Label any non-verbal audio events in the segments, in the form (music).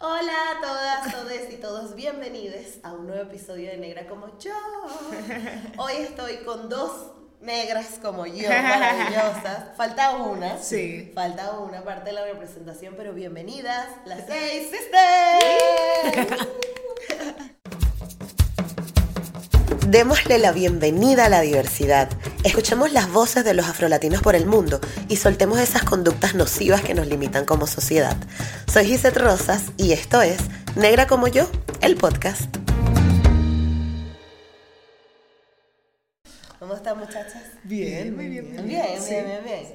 Hola a todas, todos y todos, bienvenidos a un nuevo episodio de Negra como yo. Hoy estoy con dos negras como yo, maravillosas. Falta una. Sí. Falta una parte de la representación, pero bienvenidas, las seis sisters. Démosle la bienvenida a la diversidad. Escuchemos las voces de los afrolatinos por el mundo y soltemos esas conductas nocivas que nos limitan como sociedad. Soy Gisette Rosas y esto es Negra como yo, el podcast. ¿Cómo están muchachas? Bien, muy bien. Bien, bien, bien, bien.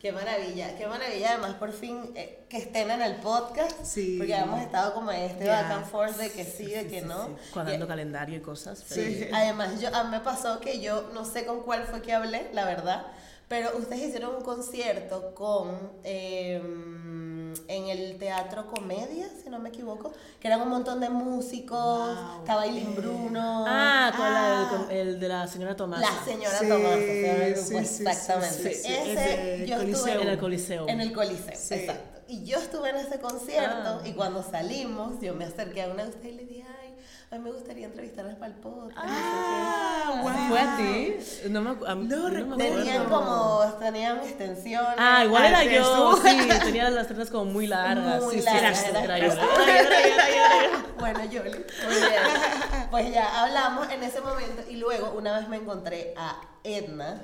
Qué maravilla, qué maravilla. Además, por fin eh, que estén en el podcast. Sí. Porque hemos estado como en este back and forth de que sí, de que no. cuadrando calendario y cosas. pero- Sí. Además, yo, a mí me pasó que yo no sé con cuál fue que hablé, la verdad, pero ustedes hicieron un concierto con eh, en el Teatro Comedia, si no me equivoco, que eran un montón de músicos, estaba Aileen Bruno. Ah, con la- ah, el, el de la señora Tomás. la señora Sí, Tomás, el sí, sí, exactamente. Ese, yo Coliseo. estuve En el Coliseo. En el Coliseo, Sí. exacto. Y yo estuve en ese concierto Ah. y cuando salimos, yo me acerqué a una de ustedes y le dije, a mí me gustaría entrevistarlas para el podcast. no sé Ah, qué". wow. ¿Fue a ti? No me, a No no me recuerdo. acuerdo. Tenían como, tenían extensiones. Ah, igual era yo. Sí, tenía las trenes como muy largas. Muy sí, largas, sí, era- yo. Bueno, Yoli, muy bien. Pues ya hablamos en ese momento y luego una vez me encontré a Edna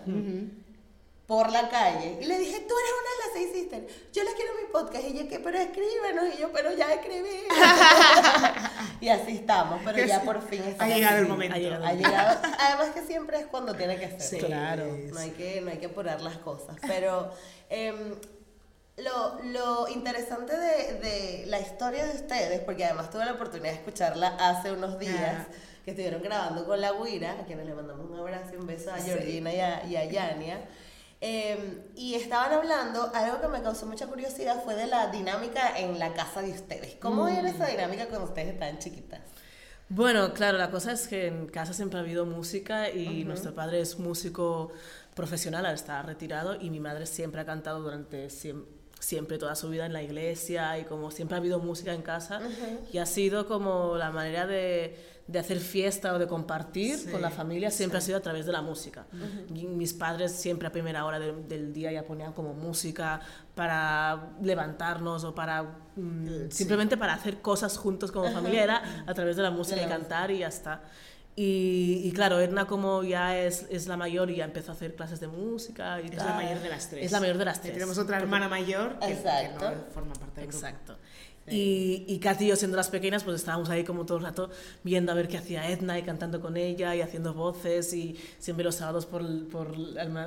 por la calle y le dije, tú eres una de las seis sisters, yo les quiero mi podcast y ella que, pero escríbenos y yo, pero ya escribí. (laughs) y así estamos, pero ya por fin Ha llegado el momento. Ha llegado. Ha llegado, (laughs) además que siempre es cuando tiene que ser. Sí. Claro. No hay que, no hay que apurar las cosas. Pero em, lo, lo interesante de, de la historia de ustedes, porque además tuve la oportunidad de escucharla hace unos días, Ah. que estuvieron grabando con la Guira, a quienes le mandamos un abrazo y un beso a Sí. Georgina y a, y a Yania. Em, y estaban hablando, algo que me causó mucha curiosidad fue de la dinámica en la casa de ustedes. ¿Cómo era esa dinámica cuando ustedes estaban chiquitas? Bueno, claro, la cosa es que en casa siempre ha habido música y nuestro padre es músico profesional, ahora está retirado, y mi madre siempre ha cantado durante siem- siempre toda su vida en la iglesia y como siempre ha habido música en casa y ha sido como la manera de, de hacer fiesta o de compartir Sí, con la familia siempre ha sido a través de la música. Y mis padres siempre a primera hora de- del día ya ponían como música para levantarnos o para mm, simplemente para hacer cosas juntos como familia era a través de la música De y cantar y ya está. Y, y claro, Edna como ya es, es la mayor y ya empezó a hacer clases de música y Es tal. la mayor de las tres. Es la mayor de las Y tres. tenemos otra hermana mayor que, que Exacto. no forma parte del grupo. Exacto. Y, y Katy y yo siendo las pequeñas, pues estábamos ahí como todo el rato viendo a ver qué hacía Edna y cantando con ella y haciendo voces y siempre los sábados por, por,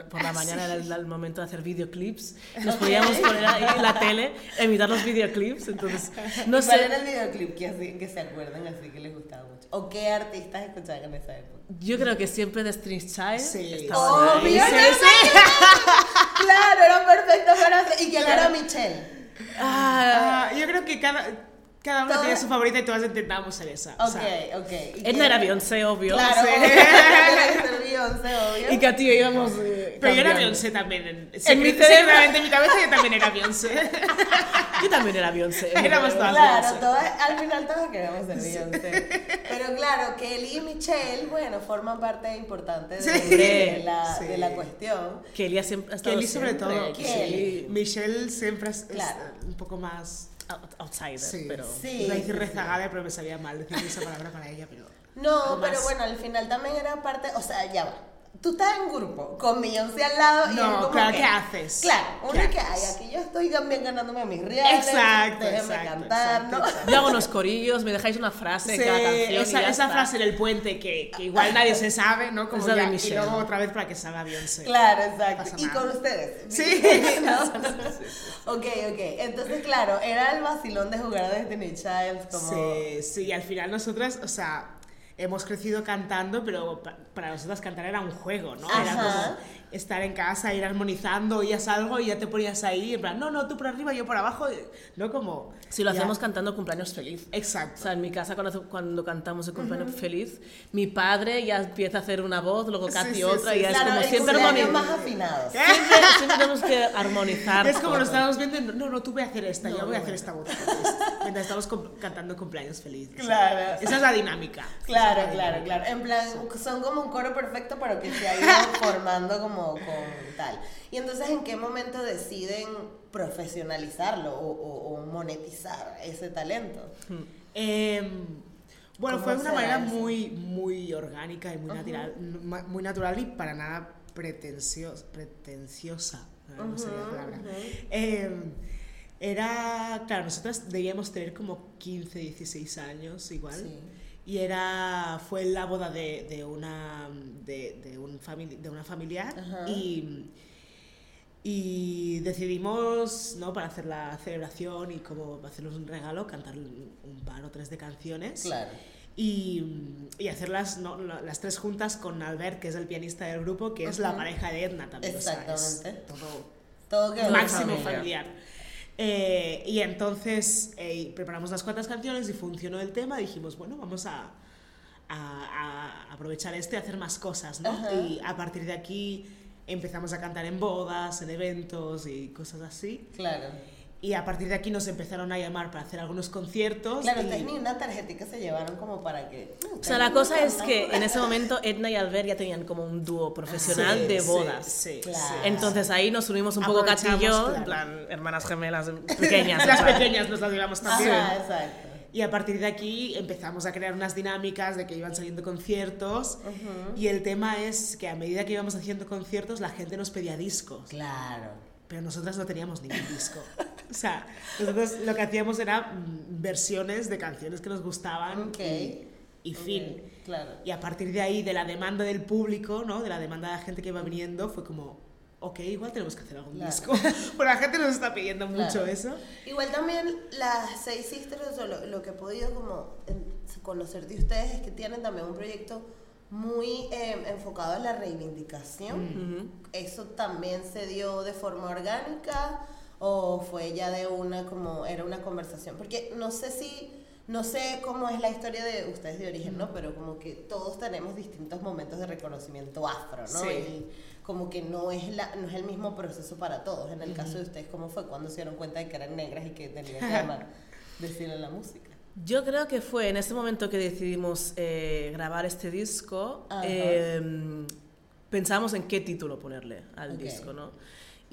por la mañana era el, el momento de hacer videoclips. (laughs) Nos podíamos poner ahí en la tele, emitar los videoclips, entonces (laughs) no ¿Y ¿Cuál era sé. el videoclip que, así, que se acuerdan así que les gustaba mucho? ¿O qué artistas escuchaban en esa época? Yo creo que siempre de String Child Sí. estaba ahí. ¡Obvio! (laughs) Claro, era perfecto para hacer- ¿Y quién era Michelle? Ah, yo creo que cada, cada una Todas- tiene su favorita y todas intentábamos ser esa. o Ok, sea, ok. ¿Y quién- Edna era Beyoncé, obvio. Claro, Sí. obvio, (laughs) Beyoncé, obvio. Y Katy íbamos. eh, pero yo era. Beyoncé también. En, mi secret- cerebro- secretamente en mi cabeza yo también era Beyoncé. (laughs) Yo también era Beyoncé. (laughs) Éramos todas Claro, todas, al final todas queremos ser Beyoncé. Pero claro, Kelly y Michelle, bueno, forman parte importante de, Sí. de la, Sí. de la cuestión. Kelly siempre ha estado Kelly sobre siempre. todo. Kelly. Michelle siempre es, es Claro. un poco más... Out- outsider, Sí, pero. Sí. Iba a decir rezagada, pero me sabía mal decir esa palabra para ella, pero... No, Algo pero bueno, al final también era parte, o sea, ya va. Tú estás en grupo con Beyoncé al lado y No, es como claro, que, ¿qué haces? Claro, uno ¿Qué que hay, aquí yo estoy también ganándome mis reales, Exacto, déjenme exacto, cantar, exacto, ¿no? exacto. Yo hago unos corillos, me dejáis una frase Sí, cada canción. y esa, ya esa está. frase en el puente que, que igual nadie se sabe, ¿no? Como la de ya- y luego otra vez para que salga Beyoncé. Claro, exacto. Y con ustedes. Sí. (laughs) ¿No? ok, ok. Entonces, claro, era el vacilón de jugar a Destiny Child como... Sí, sí, y al final nosotras, o sea, hemos crecido cantando, pero pa- para nosotras cantar era un juego, ¿no? Era como estar en casa, ir armonizando, oías algo y ya te ponías ahí, en plan, no, no, tú por arriba, yo por abajo, no como... Si lo ya- hacemos cantando cumpleaños feliz. O Exacto. sea, en mi casa cuando, cuando cantamos el cumpleaños feliz, mi padre ya empieza a hacer una voz, luego Sí, Katy sí, otra, sí. y ya Claro, es como siempre cumpleaños armoni- más afinados. Siempre, siempre tenemos que armonizar. Es como lo estábamos viendo, no, no, tú voy a hacer esta, No, yo voy a hacer esta voz mientras estamos cantando cumpleaños feliz. o sea, Claro. Esa es la dinámica. Claro, es la claro, dinámica. claro. En plan, son como un coro perfecto, pero que se ha ido formando como con tal. Y entonces, ¿en qué momento deciden profesionalizarlo o, o- o monetizar ese talento? Em, bueno, ¿Cómo fue de una manera eso? muy, muy orgánica y muy, natural, muy natural y para nada pretenciosa. pretenciosa no sería la palabra. Em, era, claro, nosotras debíamos tener como 15, 16 años igual. Sí. Y era, fue la boda de, de una, de, de un famili- de una familiar Ajá. y, y decidimos, ¿no? Para hacer la celebración y como hacerles un regalo, cantar un par o tres de canciones. Claro. Y, y hacerlas ¿no? la- las tres juntas con Albert, que es el pianista del grupo, que es la pareja de Edna también. o sea, es Exactamente. todo Todo máximo familia. familiar. Eh, y entonces eh, preparamos las cuantas canciones y funcionó el tema. Dijimos, bueno, vamos a, a- a aprovechar este y hacer más cosas, ¿no? Ajá. Y a partir de aquí empezamos a cantar en bodas, en eventos y cosas así. Claro. Y a partir de aquí nos empezaron a llamar para hacer algunos conciertos. Claro, y- ni una tarjetita se llevaron como para que... O sea, la cosa es que en ese (laughs) momento Edna y Albert ya tenían como un dúo profesional Sí, de bodas. sí, Claro. sí. Entonces ahí nos unimos un poco Katy y yo, claro. en plan, hermanas gemelas pequeñas. Las pequeñas nos las llevamos también. Ajá, exacto. Y a partir de aquí empezamos a crear unas dinámicas de que iban saliendo conciertos. Y el tema es que a medida que íbamos haciendo conciertos, la gente nos pedía discos. Claro. Pero nosotras no teníamos ningún disco. (laughs) (laughs) O sea, nosotros lo que hacíamos era mm, versiones de canciones que nos gustaban. Ok. Y, y fin. Ok, Claro. Y a partir de ahí, de la demanda del público, ¿no? de la demanda de la gente que iba viniendo, fue como, ok, igual tenemos que hacer algún Claro. disco. (laughs) Porque la gente nos está pidiendo mucho Claro. eso. Igual también las seis sisters, o lo, lo que he podido como conocer de ustedes es que tienen también un proyecto muy eh, enfocado en la reivindicación. ¿Eso también se dio de forma orgánica o fue ya de una como era una conversación? Porque no sé si no sé cómo es la historia de ustedes de origen, ¿no? Pero como que todos tenemos distintos momentos de reconocimiento afro, ¿no? Sí. Y como que no es la no es el mismo proceso para todos. En el caso de ustedes, ¿cómo fue cuando se dieron cuenta de que eran negras y que tenían que amar (laughs) decirle la música? Yo creo que fue en ese momento que decidimos eh, grabar este disco, Ajá. eh, pensamos en qué título ponerle al Ok. disco, ¿no?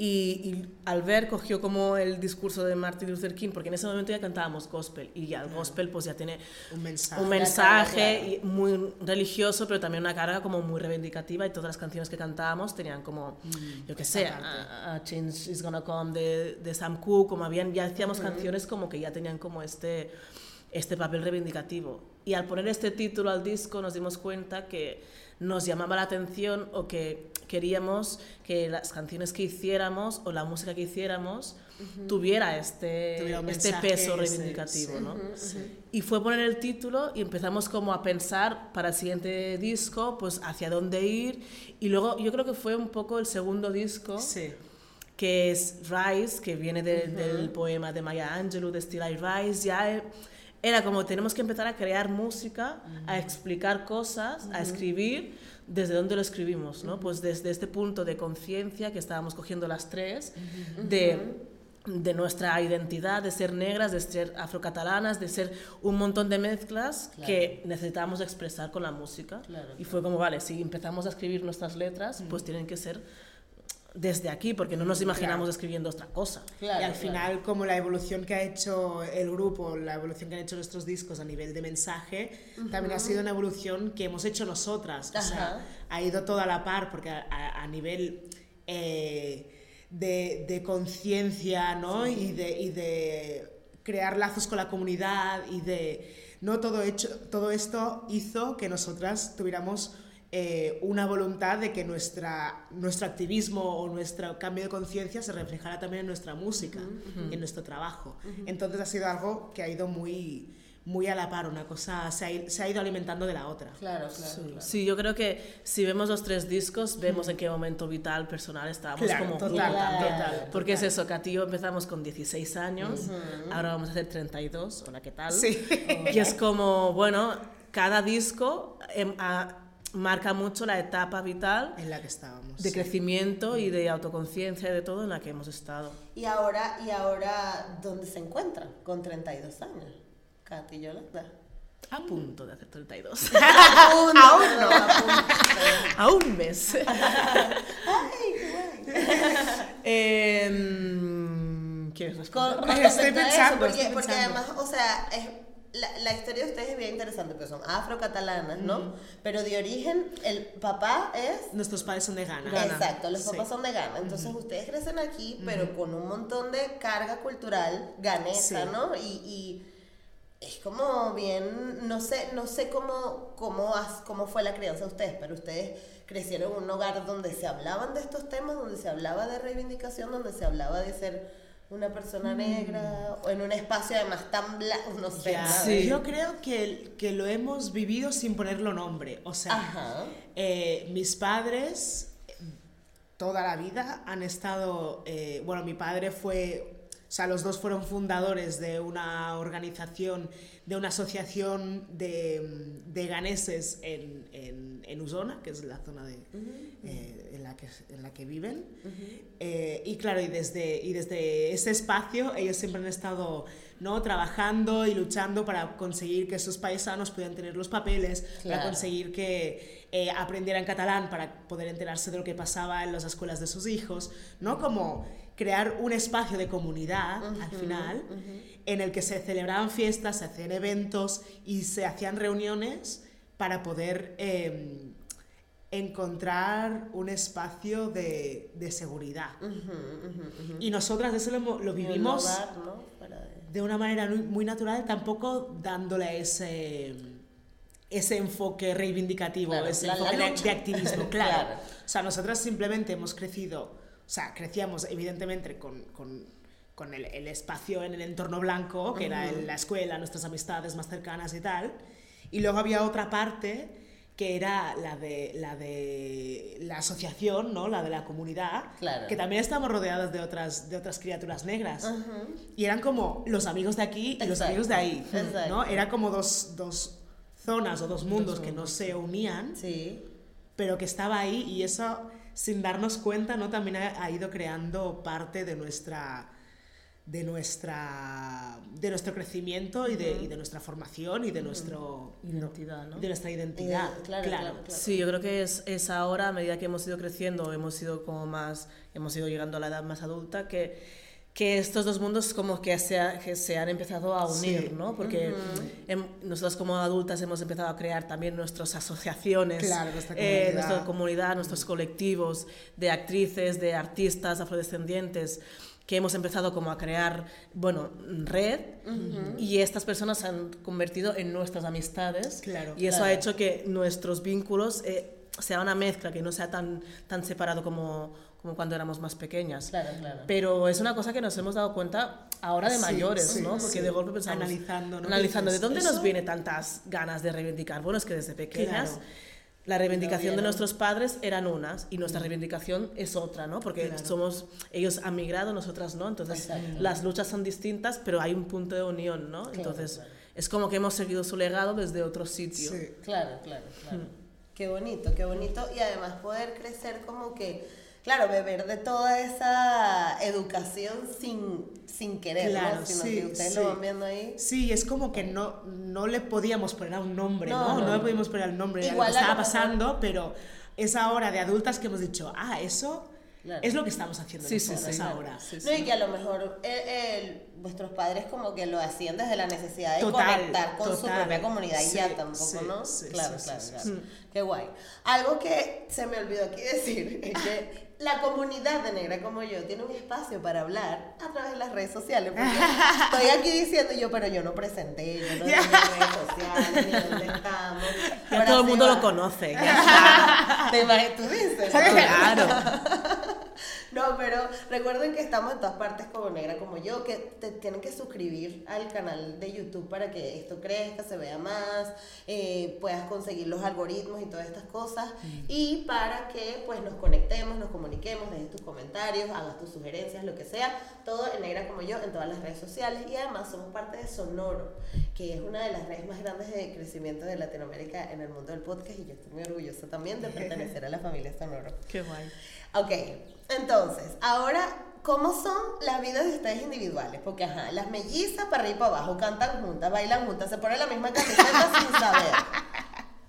Y, y Albert cogió como el discurso de Martin Luther King, porque en ese momento ya cantábamos gospel, y ya el gospel pues ya tiene Un mensaje. un mensaje y muy religioso, pero también una carga como muy reivindicativa y todas las canciones que cantábamos tenían como, yo qué sé, a, a Change is Gonna Come de, de Sam Cooke, como habían, ya hacíamos canciones como que ya tenían como este, este papel reivindicativo. Y al poner este título al disco nos dimos cuenta que nos llamaba la atención o que queríamos que las canciones que hiciéramos o la música que hiciéramos tuviera este, Tuviera este peso reivindicativo. ¿no? Y fue poner el título y empezamos como a pensar para el siguiente disco, pues hacia dónde ir. Y luego yo creo que fue un poco el segundo disco, Sí. que es Rise, que viene de- del poema de Maya Angelou, de Still I Rise. Ya eh, era como tenemos que empezar a crear música, a explicar cosas, a escribir. ¿Desde dónde lo escribimos? ¿no? Pues desde este punto de conciencia que estábamos cogiendo las tres, de de nuestra identidad, de ser negras, de ser afrocatalanas, de ser un montón de mezclas Claro. que necesitamos expresar con la música. Claro. Y fue como, vale, si empezamos a escribir nuestras letras, pues tienen que ser desde aquí, porque no nos imaginamos escribiendo otra cosa. Claro, y al claro. final, como la evolución que ha hecho el grupo, la evolución que han hecho nuestros discos a nivel de mensaje, también ha sido una evolución que hemos hecho nosotras. O sea, ha ido toda a la par, porque a, a- a nivel eh, de, de conciencia, ¿no? Y, de, y de crear lazos con la comunidad y de... No todo, hecho, todo esto hizo que nosotras tuviéramos eh, una voluntad de que nuestra, nuestro activismo o nuestro cambio de conciencia se reflejara también en nuestra música, en nuestro trabajo. Entonces ha sido algo que ha ido muy, muy a la par, una cosa se ha, se ha ido alimentando de la otra. Claro, claro. claro. Sí, yo creo que si vemos los tres discos, vemos en qué momento vital, personal estábamos Claro, como total, total, Porque es eso, yo empezamos con 16 años, ahora vamos a hacer 32, hola, ¿qué tal? Sí. Y es como, bueno, cada disco em, a- marca mucho la etapa vital En la que estábamos. de sí. crecimiento y de autoconciencia y de todo en la que hemos estado. Y ahora, y ahora, ¿dónde se encuentran? Con 32 años. Katy y Yolanda. A punto de hacer 32. (laughs) Aún no. a un mes. Ay, qué guay. Em, ¿Quieres responder? Con Estoy a eso, pensando, porque, estoy porque pensando. además, o sea, es, la, la historia de ustedes es bien interesante, porque son afrocatalanas, ¿no? Pero de origen, el papá es... Nuestros padres son de Ghana. Exacto, los Sí. papás son de Ghana. Entonces ustedes crecen aquí, pero con un montón de carga cultural ganesa, Sí. ¿no? Y, y es como bien, no sé, no sé cómo, cómo, has- cómo fue la crianza de ustedes, pero ustedes crecieron en un hogar donde se hablaban de estos temas, donde se hablaba de reivindicación, donde se hablaba de ser una persona negra, o en un espacio además tan blanco, no sé. Yo creo que, que lo hemos vivido sin ponerlo nombre. O sea, Ajá. eh, mis padres toda la vida han estado, eh, bueno, mi padre fue, o sea, los dos fueron fundadores de una organización, de una asociación de, de ganeses en, en, en Usona, que es la zona de, eh, la que, en la que viven. Eh, y claro, y desde, y desde ese espacio ellos siempre han estado ¿no? trabajando y luchando para conseguir que esos paisanos pudieran tener los papeles, para Claro. conseguir que eh, aprendieran catalán para poder enterarse de lo que pasaba en las escuelas de sus hijos, ¿no? Como crear un espacio de comunidad al final en el que se celebraban fiestas, se hacían eventos y se hacían reuniones para poder eh, encontrar un espacio de, de seguridad. Y nosotras eso lo, lo vivimos hogar, ¿no? Fuera de- una manera muy, muy natural, tampoco dándole ese, ese enfoque reivindicativo, Claro, ese la- la enfoque de, activismo, claro. Claro. O sea, nosotras simplemente hemos crecido, o sea, crecíamos evidentemente con, con, con el, el espacio en el entorno blanco, que era la escuela, nuestras amistades más cercanas y tal, y luego había otra parte que era la de la de la asociación, ¿no? La de la comunidad, Claro. que también estamos rodeadas de otras de otras criaturas negras. Y eran como los amigos de aquí y los Exacto, amigos de ahí, exacto. ¿no? Era como dos, dos zonas o dos mundos que no se unían, Sí. pero que estaba ahí y eso, sin darnos cuenta, ¿no? También ha, ha ido creando parte de nuestra de nuestra de nuestro crecimiento y, de, y de nuestra formación y de nuestro Identidad, ¿no? de nuestra identidad Ident- claro, claro, claro. Sí, yo creo que es, es ahora, a medida que hemos ido creciendo, hemos ido como más, hemos ido llegando a la edad más adulta, que, que estos dos mundos como que se, ha- que se han empezado a unir, Sí. ¿no? Porque em- nosotros como adultas hemos empezado a crear también nuestras asociaciones, Claro, nuestra eh, comunidad. nuestra comunidad, nuestros colectivos de actrices, de artistas afrodescendientes que hemos empezado como a crear, bueno, red y estas personas se han convertido en nuestras amistades Claro, y eso claro. ha hecho que nuestros vínculos eh, sea una mezcla, que no sea tan, tan separado como, como cuando éramos más pequeñas. Claro, claro. Pero es una cosa que nos hemos dado cuenta ahora de Sí, mayores, sí, ¿no? Porque sí. de golpe pensamos... Analizando, ¿no? Analizando, ¿de dónde ¿eso? nos viene tantas ganas de reivindicar? Bueno, es que desde pequeñas... Claro. La reivindicación de nuestros padres eran unas y nuestra reivindicación es otra, ¿no? Porque Claro. somos, ellos han migrado, nosotras no, entonces las luchas son distintas, pero hay un punto de unión, ¿no? Entonces claro. es como que hemos seguido su legado desde otro sitio. Sí. Claro, claro, claro. Qué bonito, qué bonito. Y además poder crecer como que, claro, beber de toda esa educación sin, sin querer, Claro, ¿no? Sino sí, que ustedes sí. lo van viendo ahí. Sí, es como que no, no le podíamos poner a un nombre, No, ¿no? no, No, le podíamos poner el nombre de Igual lo que estaba pasando, pero es ahora de adultas que hemos dicho, ah, eso Claro. Es lo que estamos haciendo Sí, sí, nosotros sí. ahora. Sí, sí. No, y que a lo mejor eh, el- vuestros padres como que lo hacían desde la necesidad de Total, conectar con su total. propia comunidad y Sí, ya tampoco, sí, ¿no? sí, claro, sí, claro, sí, claro. sí. Qué guay. Algo que se me olvidó aquí decir es que (laughs) la comunidad de Negra como yo tiene un espacio para hablar a través de las redes sociales. Porque estoy aquí diciendo yo, pero yo no presenté, yo no tengo redes sociales, ni dónde estamos. Ahora todo el mundo va. lo conoce. ya. (laughs) ¿Te imaginas? ¿Tú dices? (laughs) claro. (laughs) (laughs) No, pero recuerden que estamos en todas partes como Negra como yo, que te tienen que suscribir al canal de YouTube para que esto crezca, se vea más, eh, puedas conseguir los algoritmos y todas estas cosas, y para que pues nos conectemos, nos comuniquemos, dejes tus comentarios, hagas tus sugerencias, lo que sea, todo en Negra como yo en todas las redes sociales, y además somos parte de Sonoro, que es una de las redes más grandes de crecimiento de Latinoamérica en el mundo del podcast, y yo estoy muy orgullosa también de pertenecer a la familia Sonoro. Qué guay. Ok, entonces, ahora, ¿cómo son las vidas de ustedes individuales? Porque, ajá, las mellizas para arriba y para abajo, cantan juntas, bailan juntas, se ponen la misma camiseta sin saber.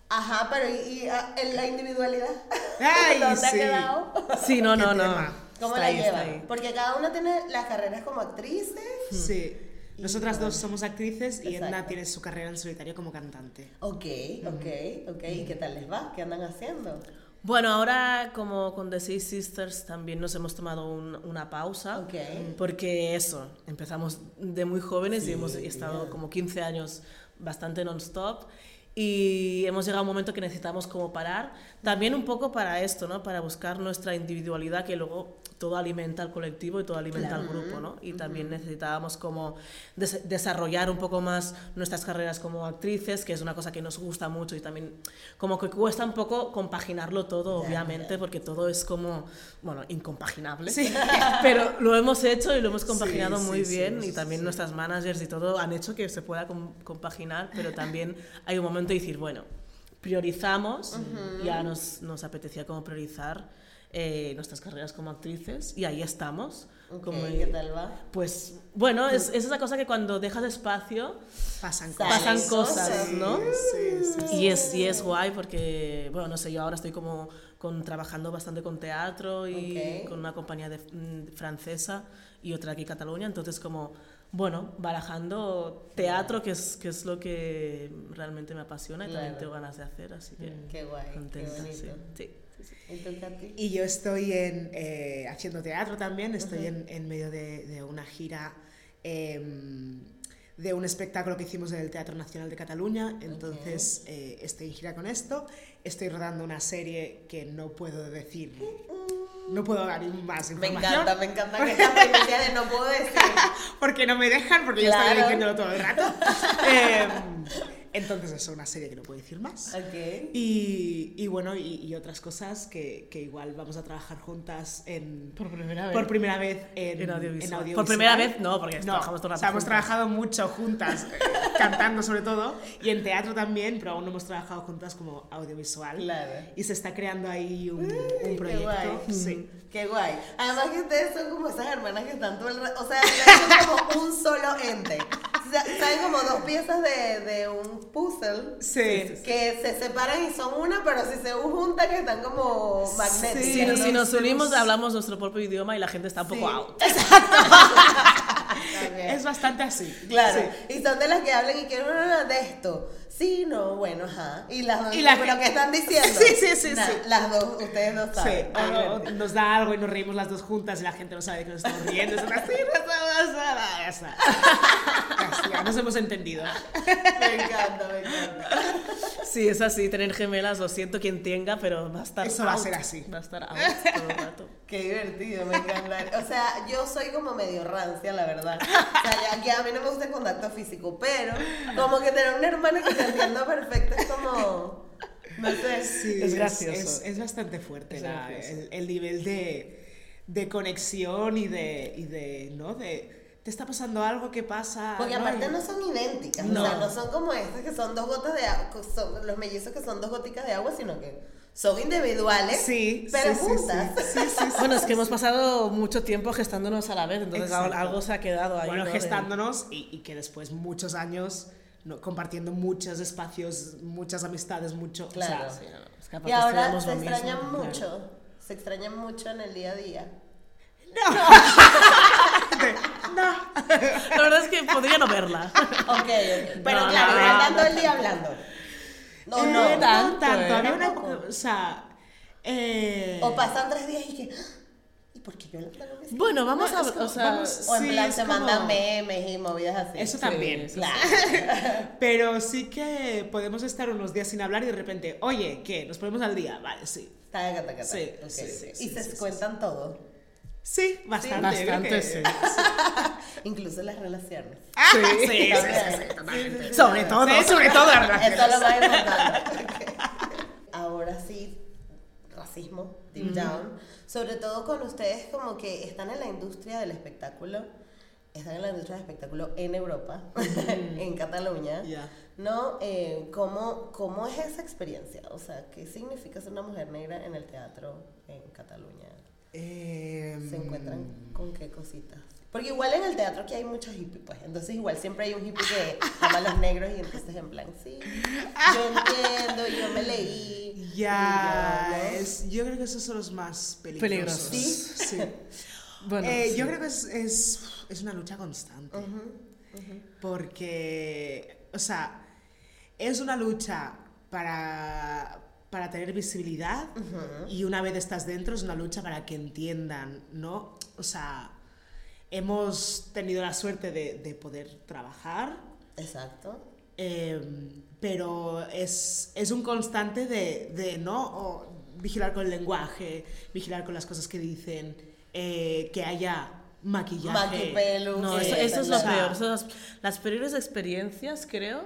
Ajá, pero ¿y, y, ah, en la individualidad? (laughs) Ay, ¿Dónde ha sí. quedado? Sí, no, no, no. tema. ¿Cómo Está la ahí, llevan? Porque cada una tiene las carreras como actrices. Sí. Nosotras dos somos actrices y Edna Exacto. tiene su carrera en solitario como cantante. Ok, ok, ok. ¿Y qué tal les va? ¿Qué andan haciendo? Bueno, ahora como con The Six Sisters también nos hemos tomado un- una pausa. Ok. Porque eso, empezamos de muy jóvenes y hemos estado como 15 años bastante non-stop. Y hemos llegado a un momento que necesitamos como parar, también un poco para esto, ¿no? Para buscar nuestra individualidad que luego todo alimenta al colectivo y todo alimenta al grupo, ¿no? Y también necesitábamos como des- desarrollar un poco más nuestras carreras como actrices, que es una cosa que nos gusta mucho y también como que cuesta un poco compaginarlo todo, Ya, obviamente, ya. porque todo es como, bueno, incompaginable. (laughs) Pero lo hemos hecho y lo hemos compaginado Sí, muy sí, bien sí, y también sí. nuestras managers y todo han hecho que se pueda com- compaginar, pero también (laughs) hay un momento de decir, bueno, priorizamos y ya nos, nos apetecía como priorizar eh, nuestras carreras como actrices y ahí estamos. Ok, como- ¿Qué tal va? Pues bueno, es, es esa cosa que cuando dejas espacio Pasan pasan cosas, Sí, ¿no? Sí, sí, sí. Y es, y es guay porque, bueno, no sé, yo ahora estoy como con, trabajando bastante con teatro y Ok. con una compañía de, mm, francesa y otra aquí en Cataluña, entonces como, bueno, barajando teatro, que es, que es lo que realmente me apasiona y también Claro. tengo ganas de hacer, así que Qué guay, qué contenta, bonito. sí, sí, sí. ¿Y yo estoy en, eh, haciendo teatro también, estoy en, en medio de, de una gira em, de un espectáculo que hicimos en el Teatro Nacional de Cataluña, entonces eh, estoy en gira con esto, estoy rodando una serie que no puedo decir, no puedo dar más Me información. encanta, me encanta que (laughs) esta primicia de no puedo decir. porque no me dejan, porque yo estoy diciéndolo todo el rato. (laughs) Entonces eso, una serie que no puedo decir más. Ok. Y, y bueno, y, y otras cosas que, que igual vamos a trabajar juntas en, Por primera vez. por primera vez en, En audiovisual. en audiovisual. Por primera vez no, porque no, trabajamos todo el o sea, hemos trabajado mucho juntas, eh, (laughs) cantando sobre todo, y en teatro también, pero aún no hemos trabajado juntas como audiovisual. Claro. Y se está creando ahí un, qué un proyecto. guay. Sí. Qué guay. Además que ustedes son como esas hermanas que están todo el rato, o sea, (laughs) son como un solo ente. Saben como dos piezas de, de un puzzle Sí. que se separan y son una, pero si se juntan que están como magnéticas. Sí, Si, nos- si nos nos- unimos hablamos nuestro propio idioma y la gente está un poco Sí. out. (laughs) También. (laughs) Es bastante así. Claro, Sí. y son de las que hablan y que no, no, no, de esto. Sí, no, bueno, ajá. Y las dos, Y la pero que- están diciendo. (laughs) Sí, sí, sí, Nah, sí. Las dos, ustedes dos Sí, saben. algo- obviamente. nos da algo y nos reímos las dos juntas y la gente no sabe de que nos estamos riendo. Es una, sí, no estamos nada, ya está. Ya nos hemos entendido. Me encanta, me encanta. Sí, es así, tener gemelas, lo siento quien tenga, pero va a estar Eso va a out, ser así. Va a estar out todo el rato. (laughs) Qué divertido, me encanta. O sea, yo soy como medio rancia, la verdad. O sea, ya, ya a mí no me gusta el contacto físico, pero como que tener una hermana que te entienda perfecto es como. No sé. Sí, Es gracioso. Es, es bastante fuerte Es la- el, el nivel de, de conexión y de, y de, ¿no? De, te está pasando algo que pasa. Porque aparte Y- no son idénticas, No. o sea, no son como estas que son dos gotas de agua, son los mellizos que son dos goticas de agua, sino que son individuales, Sí, pero sí, juntas. Sí, sí, sí, sí. Bueno, es que hemos pasado mucho tiempo gestándonos a la vez, entonces Exacto. algo se ha quedado ahí. bueno, ¿no? Gestándonos y, y que después muchos años ¿no? compartiendo muchos espacios, muchas amistades, mucho. o sea, Claro. Sí, no, no, es que aparte Y ahora se mismo, claro. mucho. se extrañan mucho en el día a día. (laughs) La verdad es que podría no verla. Ok. Pero No, claro, no, no. todo el día hablando. No, Eh, no. tanto, tanto. ¿eh? Había una Tampoco. época, o sea, eh, O pasan tres días y que. ¿Y por qué yo la me Bueno, vamos No, a como- o sea, vamos- O en Sí, plan se como- mandan memes y movidas así. eso Sí, también. sí, Claro. (laughs) Pero sí que podemos estar unos días sin hablar y de repente, oye, ¿qué? ¿Nos ponemos al día? Vale, sí. Taca, taca, taca. Sí, sí, sí, Y sí, se sí, sí, cuentan todo. Sí, bastante. bastante, que- sí. (laughs) Incluso las relaciones. (laughs) Sí, sí, sí, sí, Sí, sí, Sobre sí. todo, sobre todo las Eso relaciones. es lo más importante. Ahora sí, racismo, deep down. Sobre todo con ustedes como que están en la industria del espectáculo. Están en la industria del espectáculo en Europa, (laughs) en Cataluña. Ya. ¿No? Eh, ¿cómo, ¿Cómo es esa experiencia? O sea, ¿qué significa ser una mujer negra en el teatro en Cataluña? Em, ¿Se encuentran con qué cositas? Porque igual en el teatro aquí hay muchos hippies, pues. Entonces igual siempre hay un hippie que ama a los negros y entonces en plan, sí, yo entiendo, yo me leí. Ya, yo, ¿no? es, yo creo que esos son los más peligrosos. Peligrosos. Sí. (laughs) Bueno, Eh, sí. Yo creo que es, es, es una lucha constante. Porque, o sea, es una lucha para, para tener visibilidad y una vez estás dentro es una lucha para que entiendan, ¿no? O sea, hemos tenido la suerte de, de poder trabajar, Exacto. eh, pero es, es un constante de, de ¿no? O vigilar con el lenguaje, vigilar con las cosas que dicen, eh, que haya maquillaje. Maquipelo. No, eso, eso es lo peor. Eso es- las peores experiencias, creo,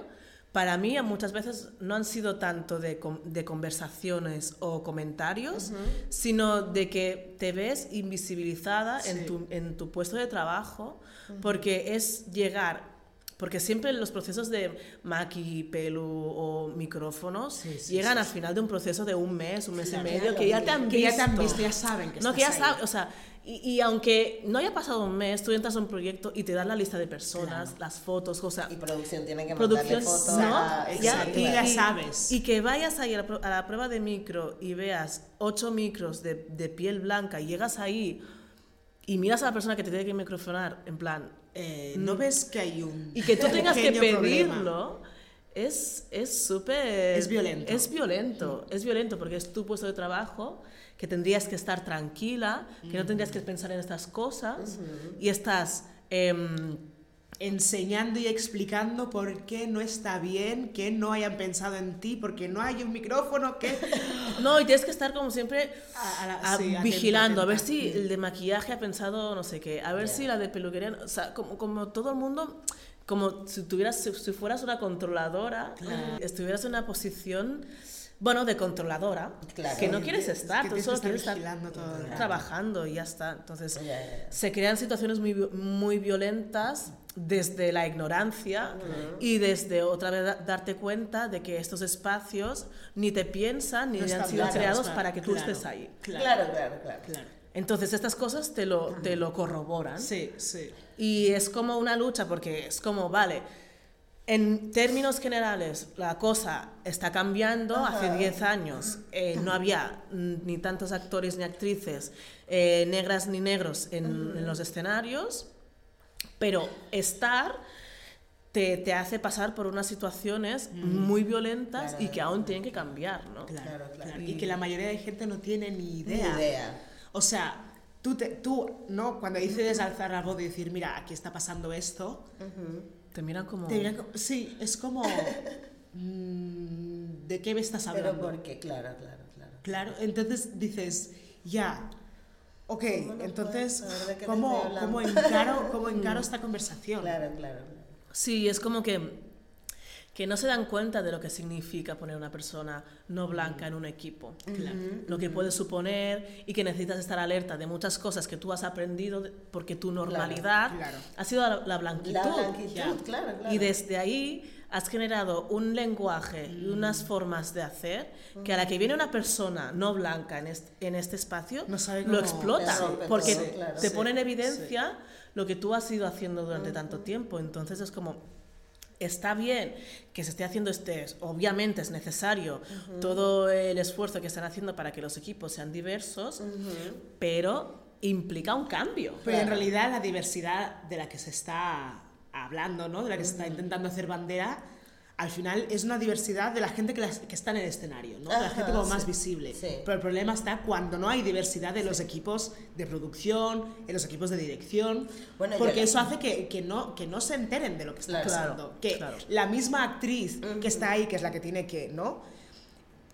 para mí muchas veces no han sido tanto de, con- de conversaciones o comentarios, sino de que te ves invisibilizada Sí. en, tu, en tu puesto de trabajo, porque es llegar... Porque siempre los procesos de maqui, pelu o micrófonos Sí, sí, llegan sí, al final de un proceso de un mes, un mes Claro, y medio, que ya te han Que ya te han visto. visto, ya saben que No, que ya estás ahí. sabes, o sea, y, y aunque no haya pasado un mes, tú entras a un proyecto y te dan la lista de personas, Claro. las fotos, o sea, Y producción tiene que mandarle fotos. ¿no? a- Ya, y, ya y- sabes. Y que vayas ahí a la, a la prueba de micro y veas ocho micros de, de piel blanca y llegas ahí y miras a la persona que te tiene que microfonar, en plan, Eh, ¿No ves que hay un y que tú (laughs) tengas que pequeño problema? pedirlo, es es súper... Es violento. Es violento, es violento porque es tu puesto de trabajo, que tendrías que estar tranquila, que no tendrías que pensar en estas cosas y estás... em, enseñando y explicando por qué no está bien que no hayan pensado en ti, porque no hay un micrófono que... (laughs) no, y tienes que estar como siempre A- a la- a- sí, atenta, vigilando, a ver si el de maquillaje ha pensado no sé qué, a ver si la de peluquería, o sea, como, como todo el mundo, como si tuvieras, si, si fueras una controladora, estuvieras en una posición, bueno, de controladora, Claro. que no quieres estar, que tú solo quieres estar todo trabajando y ya está. Entonces, se crean situaciones muy, vi- muy violentas desde la ignorancia y desde otra vez da- darte cuenta de que estos espacios ni te piensan ni No han sido creados para- para que tú claro, estés ahí. Claro, Claro, claro, claro. claro. Entonces estas cosas te lo, te lo corroboran. Sí, sí. Y es como una lucha porque es como, vale, en términos generales la cosa está cambiando. Hace 10 años eh, no había ni tantos actores ni actrices eh, negras ni negros en, en los escenarios, pero estar te, te hace pasar por unas situaciones muy violentas y que aún tienen que cambiar, ¿no? Claro, Claro, claro. claro. Y que la mayoría de gente no tiene ni Ni idea. idea. O sea, tú, te, tú ¿no? Cuando dices alzar la voz y decir, mira, aquí está pasando esto, Te miran como... te como- sí, es como, mm, ¿de qué me estás Pero hablando? porque, claro, claro, claro. Claro, entonces dices, ya, ok, ¿Cómo no entonces, ¿cómo, cómo encaro, cómo (laughs) encaro esta conversación? Claro, claro. claro. Sí, es como que, que no se dan cuenta de lo que significa poner una persona no blanca en un equipo. Lo que puede suponer y que necesitas estar alerta de muchas cosas que tú has aprendido porque tu normalidad claro. ha sido la, la blanquitud. La blanquitud, claro, claro. Y desde ahí has generado un lenguaje y unas formas de hacer que a la que viene una persona no blanca en este, en este espacio, No sabe lo cómo- explota. Le rompe Porque claro. te Sí, pone en evidencia lo que tú has ido haciendo durante tanto tiempo. Entonces es como, está bien que se esté haciendo este, obviamente es necesario todo el esfuerzo que están haciendo para que los equipos sean diversos, pero implica un cambio. Pero en realidad la diversidad de la que se está hablando, ¿no? de la que se está intentando hacer bandera, al final es una diversidad de la gente que, las- que está en el escenario, ¿no? de la Ajá, gente como más sí. visible. Sí. Pero el problema está cuando no hay diversidad en los equipos de producción, en los equipos de dirección, Bueno, porque eso hace que, que no, que no se enteren de lo que está Claro. pasando. Que claro. la misma actriz que está ahí, que es la que tiene que, ¿no?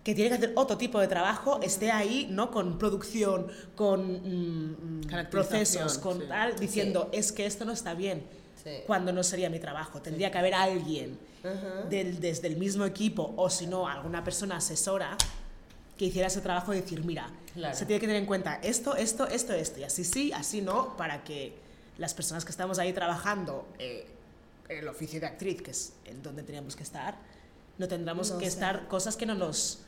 que tiene que hacer otro tipo de trabajo, esté ahí, ¿no? Con producción, con mm, mm, procesos, con sí. tal, diciendo, es que esto no está bien, Sí. cuando no sería mi trabajo. Tendría que haber alguien del, desde el mismo equipo, o si no, alguna persona asesora, que hiciera ese trabajo de decir, mira, Claro. se tiene que tener en cuenta esto, esto, esto, esto, y así sí, así no, para que las personas que estamos ahí trabajando eh, el oficio de actriz, que es en donde teníamos que estar, no tendremos No que sé. estar cosas que no nos,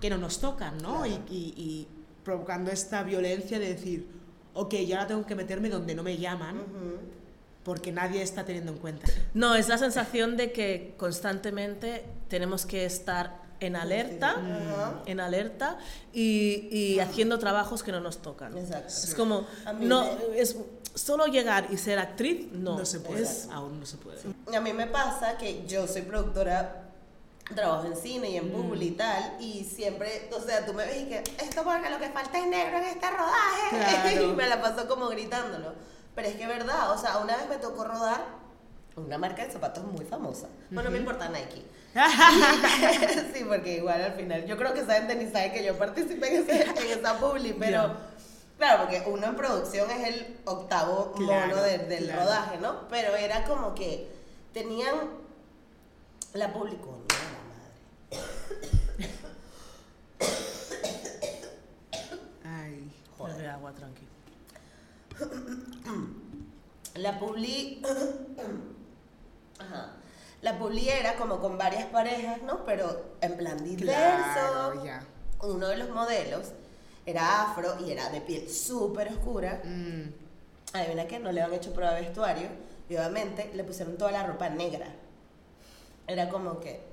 que no nos tocan, ¿no? Claro. Y, y- y provocando esta violencia de decir, ok, yo ahora tengo que meterme donde no me llaman, porque nadie está teniendo en cuenta. No, es la sensación de que constantemente tenemos que estar en alerta, Ajá. en alerta y, y haciendo trabajos que no nos tocan. Exacto. Es como, no, me- es solo llegar y ser actriz, no. No, se puede, Es- aún no se puede. A mí me pasa que yo soy productora, trabajo en cine y en Mm. publi y tal, y siempre, o sea, tú me ves que esto porque lo que falta es negro en este rodaje, (laughs) Claro. y me la paso como gritándolo. Pero es que es verdad, o sea, una vez me tocó rodar una marca de zapatos muy famosa. Bueno, no me importa Nike. (laughs) (laughs) sí, porque igual al final, yo creo que esa gente ni sabe que yo participé en, ese- en esa publi, pero... Claro, porque uno en producción es el octavo Claro, mono de- del claro. rodaje, ¿no? Pero era como que tenían la publi, coño, de la madre. (coughs) Ay. Bebe agua, tranqui. La publi. Ajá. La publi era como con varias parejas, ¿no? Pero en plan diverso. Claro. Uno de los modelos era afro y era de piel súper oscura. Mm, Adivina que no le han hecho prueba de vestuario y obviamente le pusieron toda la ropa negra. Era como que.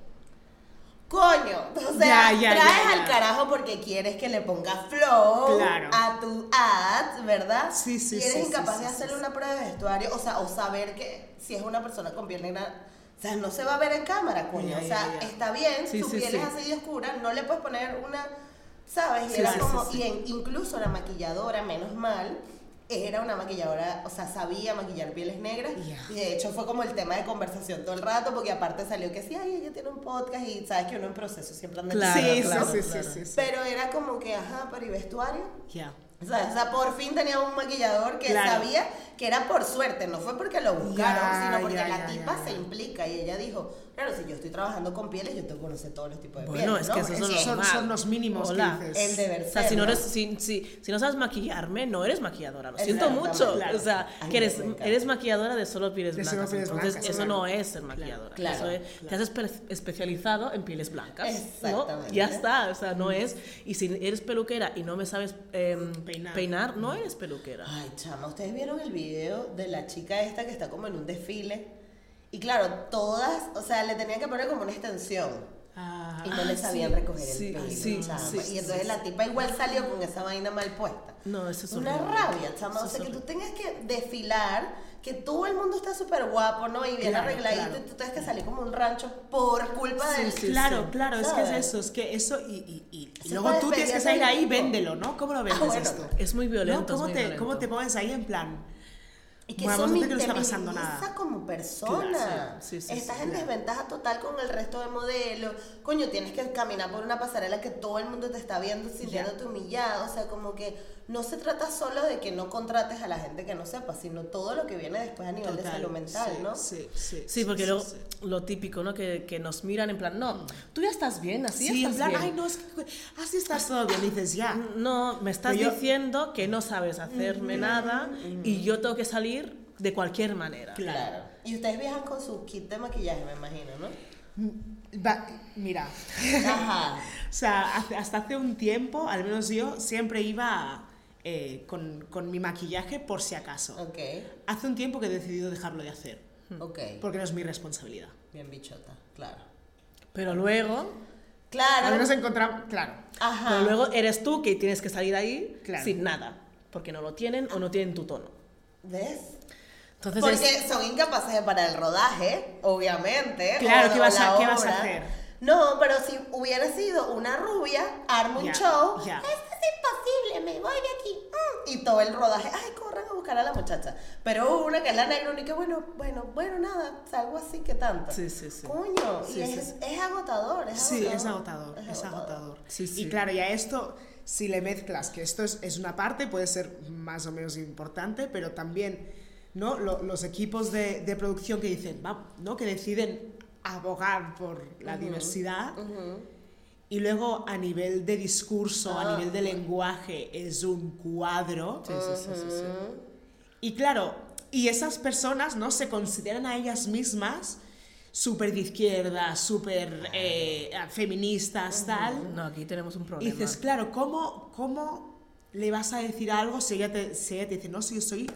¡Coño! O sea, Ya, ya, traes ya, al carajo porque quieres que le ponga flow Claro. a tu ad, ¿verdad? Sí, sí, Y eres sí, incapaz sí, de hacerle sí. una prueba de vestuario, o sea, o saber que si es una persona con piel negra. O sea, no se va a ver en cámara, coño. O sea, está bien, su piel es así de oscura, no le puedes poner una, ¿sabes? Y era como, y en- incluso la maquilladora, menos mal, era una maquilladora, o sea, sabía maquillar pieles negras. Ya. Y de hecho fue como el tema de conversación todo el rato, porque aparte salió que sí, ay, ella tiene un podcast y sabes que uno en proceso siempre anda Claro, sí, claro, sí, sí, claro. sí, sí, sí. Pero era como que, ajá, pero ¿y vestuario? Ya. O sea, o sea, por fin tenía un maquillador que Claro. sabía que era por suerte, no fue porque lo buscaron, Ya, sino porque ya, la ya, tipa ya, se ya. implica y ella dijo, claro, si yo estoy trabajando con pieles, yo tengo que conocer todos los tipos de Bueno, pieles, es ¿no? que esos son Es- los Son, los mínimos Hola. que dices. el deber O sea, ser, si no, ¿no? eres, si, si, si no sabes maquillarme, no eres maquilladora. Lo siento mucho. Claro. O sea, Ay, que eres, eres maquilladora de solo pieles De solo blancas. pieles Entonces, blancas, eso claro. no es ser maquilladora. Claro, Eso es- Te has espe- especializado en pieles blancas. ¿no? Exactamente. Ya está. O sea, no es. Y si eres peluquera y no me sabes em, Peinar. peinar, no eres peluquera. Ay, chama, ¿ustedes vieron el video de la chica esta que está como en un desfile? Y claro, todas, o sea, le tenían que poner como una extensión. Ah, Y no le Ah, sabían sí, recoger sí, el pelo, sí, chama. sí, y entonces sí, la tipa igual salió con esa vaina mal puesta. No, eso es Una horrible. rabia, chama. Eso O sea, que tú tengas que desfilar, que todo el mundo está súper guapo, ¿no? Y bien Claro, arregladito, claro. y tú tienes que salir como un rancho por culpa Sí, del... sí, claro, sí. claro, es que ¿Sabes? es eso, es que eso y, y, y- luego tú tienes que salir ahí, véndelo, ¿no? ¿Cómo lo vendes Ah, bueno, esto? Es muy violento. ¿No? ¿Cómo, es muy te, violento. ¿Cómo te pones ahí en plan? Y que me ver que no está pasando nada. como persona. Claro, sí, sí, sí, Estás sí, en claro. desventaja total con el resto de modelos. Coño, tienes que caminar por una pasarela que todo el mundo te está viendo sintiéndote humillado. O sea, como que no se trata solo de que no contrates a la gente que no sepa, sino todo lo que viene después a nivel de Total, salud mental, sí, ¿no? Sí, sí. Sí, porque sí. lo típico, ¿no? Que, que nos miran en plan, no, tú ya estás bien, así Sí, en estás plan, bien. ay, no, es que así estás todo bien, dices ya. No, me estás yo- diciendo que no sabes hacerme nada y yo tengo que salir de cualquier manera. Claro. Y ustedes viajan con su kit de maquillaje, me imagino, ¿no? Va- mira, Ajá. (laughs) o sea, hace- hasta hace un tiempo, al menos yo, siempre iba eh, con, con mi maquillaje por si acaso. Ok. Hace un tiempo que he decidido dejarlo de hacer. Ok. Porque no es mi responsabilidad. Bien bichota, claro. Pero luego, A Claro. ver, nos encontramos, claro. Ajá. pero luego eres tú que tienes que salir ahí Claro. sin nada, porque no lo tienen o no tienen tu tono. ¿Ves? Entonces Porque es- son incapaces de parar el rodaje, obviamente. Claro, ¿qué vas a- qué vas a hacer? No, pero si hubiera sido una rubia, arma un Ya, show. ya. Esto es imposible, me voy de aquí. Mm, Y todo el rodaje, ay, corran a buscar a la muchacha. Pero una que es la negra, y que bueno, bueno, bueno, nada, salgo así, que tanto? Sí, sí, sí. Coño, Sí, y sí, es, sí. es agotador, es Sí, agotador. es agotador, es agotador. Sí, sí. Y claro, ya esto, si le mezclas, que esto es, es una parte, puede ser más o menos importante, pero también, ¿no? Lo- los equipos de, de producción que dicen, ¿no? Que deciden abogar por la diversidad. Y luego a nivel de discurso, a nivel de lenguaje, es un cuadro. Sí, sí, sí, sí, sí. Y claro, y esas personas, ¿no? Se consideran a ellas mismas súper de izquierda, súper eh, feministas, tal. No, aquí tenemos un Y problema. dices, claro, ¿cómo, ¿cómo le vas a decir algo si ella te, si ella te dice, no, si yo soy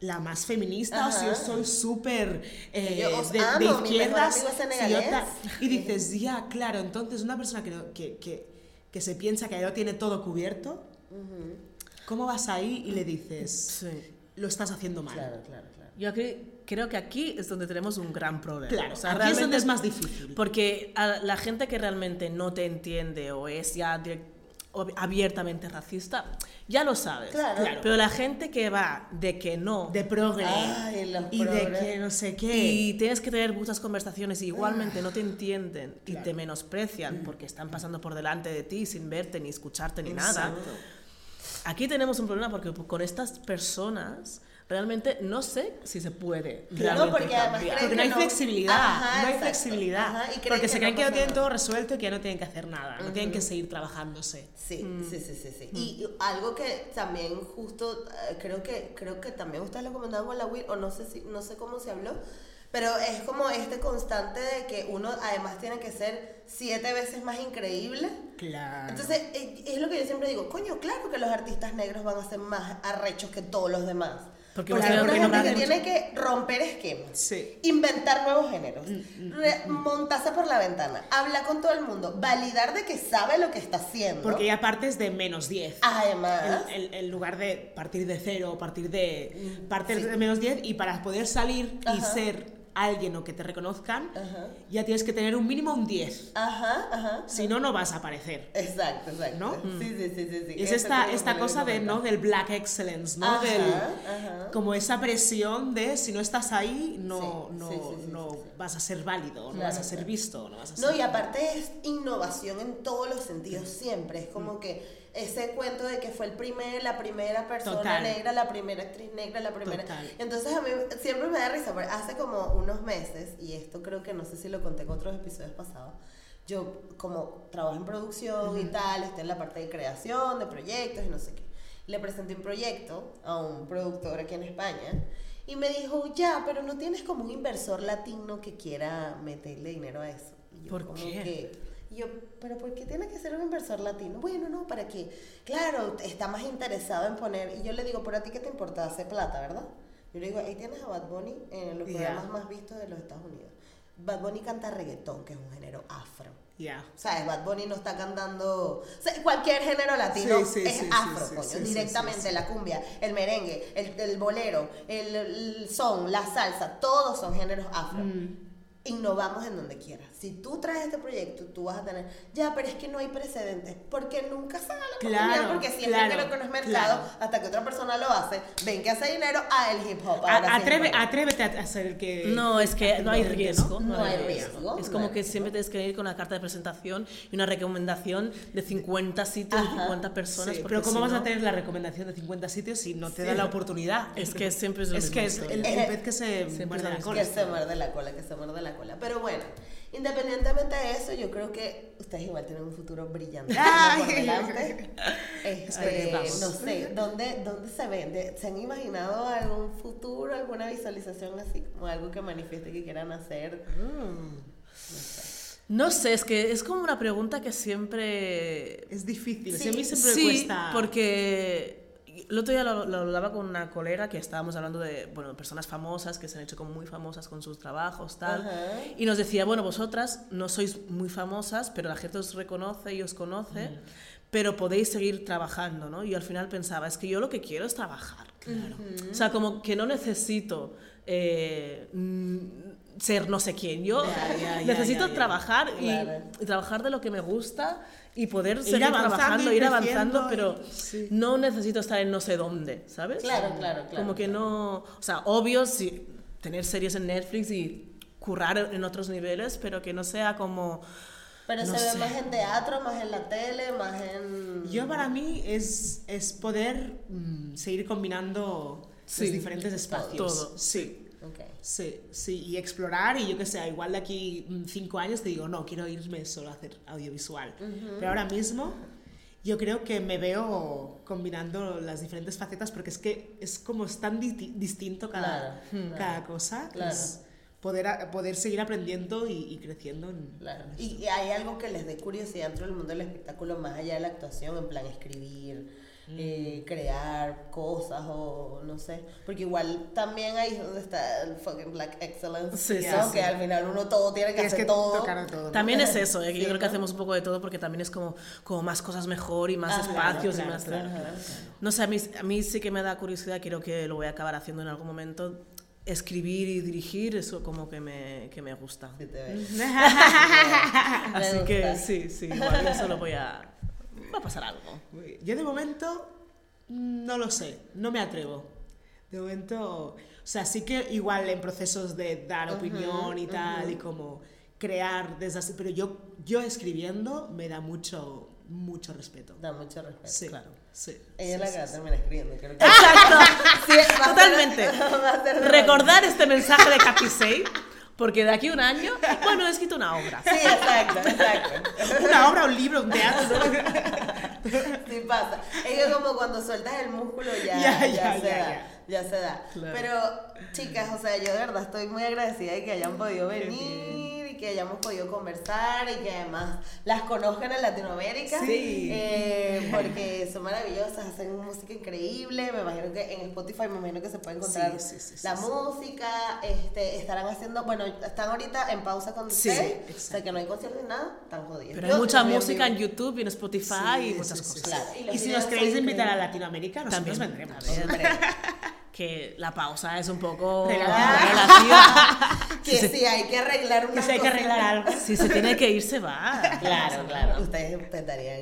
la más feminista o si yo soy súper eh, de, de izquierdas? si yo senegalés. ta- y dices, ya, claro, entonces una persona que, no- que, que, que se piensa que ya lo tiene todo cubierto, ¿cómo vas ahí y le dices, Sí. lo estás haciendo mal? Claro, claro, claro. Yo cre- creo que aquí es donde tenemos un gran problema. Claro, O sea, aquí es donde es más difícil. Porque a la gente que realmente no te entiende o es ya direct- ob- abiertamente racista, ya lo sabes. Claro. Claro. Pero la gente que va de que no De progre Ay, los y de que no sé qué. y tienes que tener muchas conversaciones y igualmente no te entienden y Claro. te menosprecian porque están pasando por delante de ti sin verte ni escucharte ni nada. Aquí tenemos un problema porque con estas personas realmente no sé si se puede Claro, realmente porque además Porque no hay no- flexibilidad, Ajá, no hay exacto. flexibilidad. Ajá, y porque que se no creen que lo tienen todo resuelto y que ya no tienen que hacer nada, no tienen que seguir trabajándose. Sí, sí, sí, sí, sí. Y algo que también justo eh, creo que creo que también ustedes lo comentaban con la Will o no sé si no sé cómo se habló, pero es como este constante de que uno además tiene que ser siete veces más increíble. Claro. Entonces, eh, es lo que yo siempre digo, coño, claro que los artistas negros van a ser más arrechos que todos los demás. Porque Porque ustedes hay una no gente que tiene que romper esquemas. Sí. Inventar nuevos géneros, Mm, re- montarse por la ventana, hablar con todo el mundo, validar de que sabe lo que está haciendo. Porque ya partes de menos 10. Además, En, lugar de partir de cero, partir de, partir sí. de menos 10 y para poder salir y ser alguien o que te reconozcan, Ajá. ya tienes que tener un mínimo un 10. ajá, ajá. Si no, no vas a aparecer. Exacto, exacto. ¿No? Sí, sí, sí, sí. sí. Y es Eso esta, esta cosa de. ¿no? del black excellence, ¿no? Ajá, del, ajá. Como esa presión de si no estás ahí, no, Sí, no, sí, sí, sí, no vas a ser válido, no Claro, vas a ser visto, no vas a ser... No, y aparte es innovación en todos los sentidos siempre. Es como que ese cuento de que fue el primer, la primera persona Total. negra, la primera actriz negra, la primera. Total. Entonces a mí siempre me da risa, porque hace como unos meses, y esto creo que no sé si lo conté en otros episodios pasados, yo como trabajo en producción y tal, estoy en la parte de creación, de proyectos y no sé qué. Le presenté un proyecto a un productor aquí en España y me dijo, ya, pero no tienes como un inversor latino que quiera meterle dinero a eso. Y yo ¿Por como qué? que- yo, pero ¿por qué tiene que ser un inversor latino? Bueno, no, para que, claro, está más interesado en poner, y yo le digo, pero a ti qué te importa hacer plata, ¿verdad? Yo le digo, ahí tienes a Bad Bunny en los programas más vistos de los Estados Unidos. Bad Bunny canta reggaetón, que es un género afro. Ya. ¿Sabes? Bad Bunny no está cantando. o sea, cualquier género latino Sí, sí, es sí, afro, coño. directamente. La cumbia, el merengue, el, el bolero, el, el son, la salsa, todos son géneros afro. Mm. Innovamos en donde quieras. Si tú traes este proyecto, tú vas a tener. Ya, pero es que no hay precedentes. Porque nunca se da la oportunidad. Claro, Porque siempre claro, creo que no es mercado. claro. Hasta que otra persona lo hace. Ven que hace dinero a el hip hop. A- sí es bueno. atrévete a ser el que... No, es que no hay No, riesgo. no hay riesgo, Es no como hay que riesgo. siempre tienes que ir con una carta de presentación y una recomendación de 50 sitios, Ajá. 50 personas. Sí, pero ¿cómo si vas no- a tener la recomendación de 50 sitios si no te da la oportunidad? Es que siempre es lo Es que mismo. es el, historia. el pez que se Siempre muerde es lo la cola. Que se muerde la cola, que se muerde la cola. Pero bueno, independientemente de eso, yo creo que ustedes igual tienen un futuro brillante (laughs) Ay. por delante. Este, Esperemos. no sé, ¿dónde, ¿dónde se ven? ¿Se han imaginado algún futuro, alguna visualización así, como algo que manifieste que quieran hacer? No sé, es que es como una pregunta que siempre... Es difícil, Sí, a mí siempre me sí, cuesta... porque el otro día lo, lo hablaba con una colega que estábamos hablando de, bueno, personas famosas que se han hecho como muy famosas con sus trabajos, tal. Ajá. Y nos decía, bueno, vosotras no sois muy famosas, pero la gente os reconoce y os conoce, pero podéis seguir trabajando, ¿no? Y yo al final pensaba, es que yo lo que quiero es trabajar. Claro. O sea, como que no necesito eh, mm, ser no sé quién. Yo necesito trabajar y- Claro. y, trabajar de lo que me gusta y poder Ir seguir avanzando, trabajando, ir avanzando, pero y- sí. no necesito estar en no sé dónde, ¿sabes? Claro, claro, claro. Como que no, o sea, obvio sí, tener series en Netflix y currar en otros niveles, pero que no sea como Pero no se ve más en teatro, más en la tele, más en... Yo para mí es, es poder mm, seguir combinando Sí, los diferentes espacios. todo. Sí. Ok. Sí, sí, y explorar, y yo que sé, igual de aquí mm, cinco años te digo, no, quiero irme solo a hacer audiovisual. Pero ahora mismo yo creo que me veo combinando las diferentes facetas porque es que es como es tan di- distinto cada, Claro, cada cosa, claro. es poder, poder seguir aprendiendo y, y creciendo. En. Y, y hay algo que les dé curiosidad dentro del mundo del espectáculo, más allá de la actuación, en plan escribir, Mm. eh, crear cosas o no sé. Porque igual también ahí es donde está el fucking Black Excellence, Sí, ¿no? sí, que sí. al final uno todo tiene que Tienes hacer que todo. todo. ¿no? También es (laughs) eso, ¿eh? que Sí, yo creo que hacemos un poco de todo porque también es como, como más cosas mejor y más Ah, claro, espacios claro, y más... claro, claro, No sé, a mí, a mí sí que me da curiosidad, creo que lo voy a acabar haciendo en algún momento. Escribir y dirigir, eso como que me, que me gusta. Sí, te. (laughs) (laughs) Así Me que gusta. sí, sí, igual eso lo voy a... Va a pasar algo. Yo de momento no lo sé, no me atrevo. De momento, o sea, sí que igual en procesos de dar opinión y tal, y como crear desde así, pero yo, yo escribiendo me da mucho, mucho respeto. Da mucho respeto. Sí, Claro. sí. Ella es la que va a sí. terminar escribiendo. Creo que... (laughs) Exacto, totalmente. (laughs) Recordar este mensaje de Capisei, porque de aquí a un año, bueno, he escrito una obra. Sí, exacto, exacto. Una obra, un libro, un teatro. Sí pasa. Es que como cuando sueltas el músculo ya, Ya, ya, ya, se ya, da. ya. Ya se da. Claro. Pero, chicas, o sea, yo de verdad estoy muy agradecida de que hayan podido venir que hayamos podido conversar y que además las conozcan en Latinoamérica. Sí. Eh, porque son maravillosas, hacen música increíble. Me imagino que en Spotify me imagino que se puede encontrar Sí, sí, sí, sí, la sí. música. Este, estarán haciendo, bueno, están ahorita en pausa con Sí, ustedes. O sea que no hay conciertos ni nada, están jodidos. Pero Yo hay mucha música en. YouTube y en Spotify y muchas cosas. sí. Claro, y si nos queréis invitar a. Latinoamérica, nosotros También. vendremos. Que la pausa es un poco Relativa. relativa. (laughs) Que si hay que arreglar Que unas si hay que cositas. arreglar algo. Si se tiene que ir, se va. Claro, claro. Ustedes estarían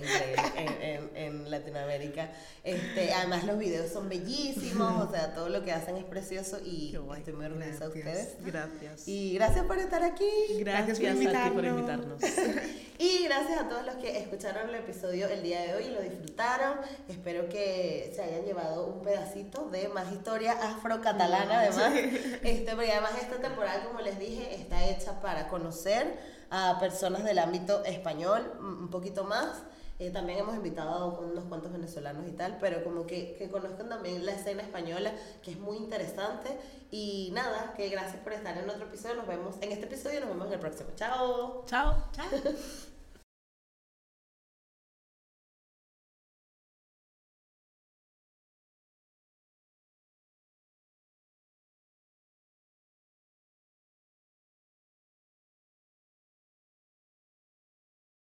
en, en, en Latinoamérica. Este, además los videos son bellísimos, o sea, todo lo que hacen es precioso y Qué guay. estoy muy orgullosa de Gracias. ustedes. Gracias. Y gracias por estar aquí. Gracias por a ti por invitarnos. invitarnos. (laughs) Y gracias a todos los que escucharon el episodio el día de hoy y lo disfrutaron. Espero que se hayan llevado un pedacito de más historia afrocatalana, además. Este, porque además esta temporada, como les dije, está hecha para conocer a personas del ámbito español un poquito más. Eh, también hemos invitado a unos cuantos venezolanos y tal, pero como que, que conozcan también la escena española, que es muy interesante. Y nada, que gracias por estar en otro episodio. Nos vemos en este episodio, nos vemos en el próximo. Chao. Chao. Chao. (laughs)